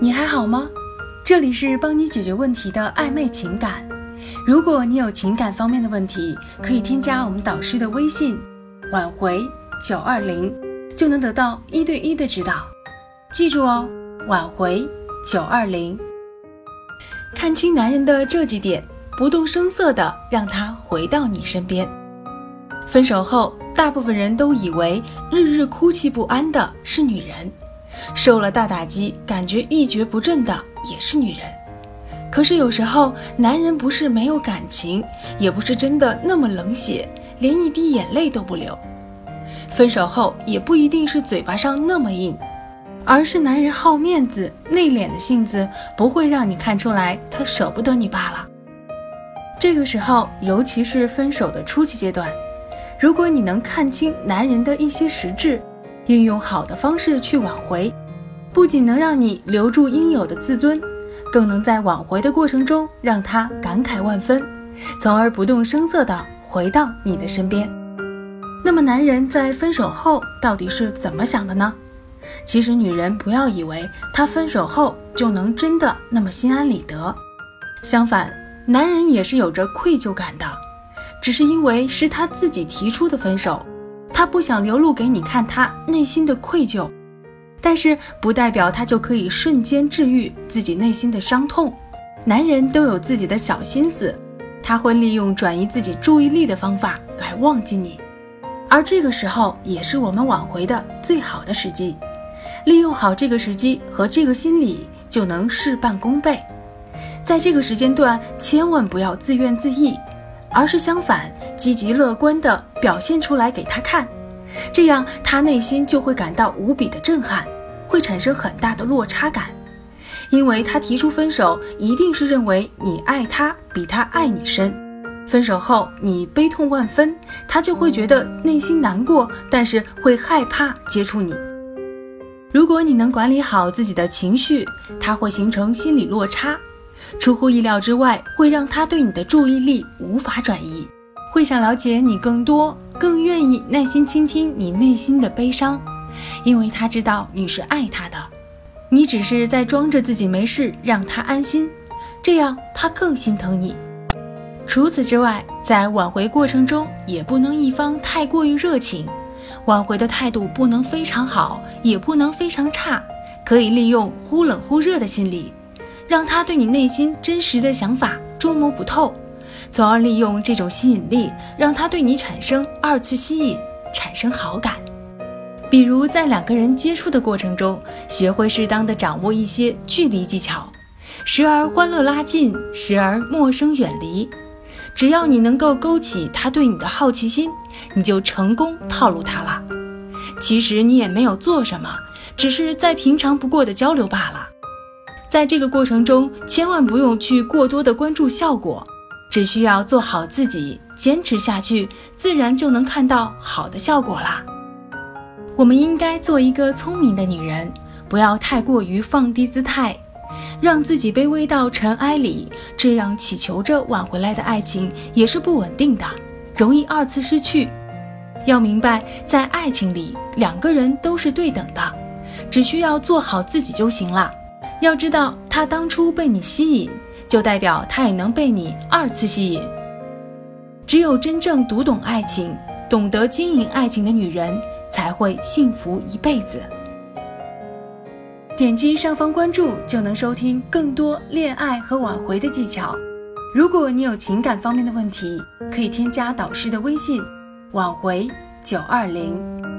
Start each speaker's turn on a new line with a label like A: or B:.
A: 你还好吗？这里是帮你解决问题的暧昧情感。如果你有情感方面的问题，可以添加我们导师的微信“挽回九二零”，就能得到一对一的指导。记住哦，挽回九二零。看清男人的这几点，不动声色的让他回到你身边。分手后，大部分人都以为日日哭泣不安的是女人，受了大打击感觉一蹶不振的也是女人。可是有时候，男人不是没有感情，也不是真的那么冷血，连一滴眼泪都不流。分手后也不一定是嘴巴上那么硬，而是男人好面子、内敛的性子不会让你看出来他舍不得你罢了。这个时候，尤其是分手的初期阶段。如果你能看清男人的一些实质，运用好的方式去挽回，不仅能让你留住应有的自尊，更能在挽回的过程中让他感慨万分，从而不动声色地回到你的身边。那么，男人在分手后到底是怎么想的呢？其实，女人不要以为他分手后就能真的那么心安理得，相反，男人也是有着愧疚感的。只是因为是他自己提出的分手，他不想流露给你看他内心的愧疚，但是不代表他就可以瞬间治愈自己内心的伤痛。男人都有自己的小心思，他会利用转移自己注意力的方法来忘记你，而这个时候也是我们挽回的最好的时机。利用好这个时机和这个心理，就能事半功倍。在这个时间段，千万不要自怨自艾。而是相反，积极乐观地表现出来给他看，这样他内心就会感到无比的震撼，会产生很大的落差感，因为他提出分手，一定是认为你爱他比他爱你深。分手后你悲痛万分，他就会觉得内心难过，但是会害怕接触你。如果你能管理好自己的情绪，他会形成心理落差。出乎意料之外，会让他对你的注意力无法转移，会想了解你更多，更愿意耐心倾听你内心的悲伤，因为他知道你是爱他的，你只是在装着自己没事，让他安心，这样他更心疼你。除此之外，在挽回过程中也不能一方太过于热情，挽回的态度不能非常好，也不能非常差，可以利用忽冷忽热的心理。让他对你内心真实的想法捉摸不透，从而利用这种吸引力，让他对你产生二次吸引，产生好感。比如在两个人接触的过程中，学会适当的掌握一些距离技巧，时而欢乐拉近，时而陌生远离。只要你能够勾起他对你的好奇心，你就成功套路他了。其实你也没有做什么，只是再平常不过的交流罢了。在这个过程中，千万不用去过多的关注效果，只需要做好自己，坚持下去，自然就能看到好的效果啦。我们应该做一个聪明的女人，不要太过于放低姿态，让自己卑微到尘埃里，这样祈求着挽回来的爱情也是不稳定的，容易二次失去。要明白，在爱情里，两个人都是对等的，只需要做好自己就行了。要知道，他当初被你吸引，就代表他也能被你二次吸引。只有真正读懂爱情、懂得经营爱情的女人，才会幸福一辈子。点击上方关注，就能收听更多恋爱和挽回的技巧。如果你有情感方面的问题，可以添加导师的微信：挽回九二零。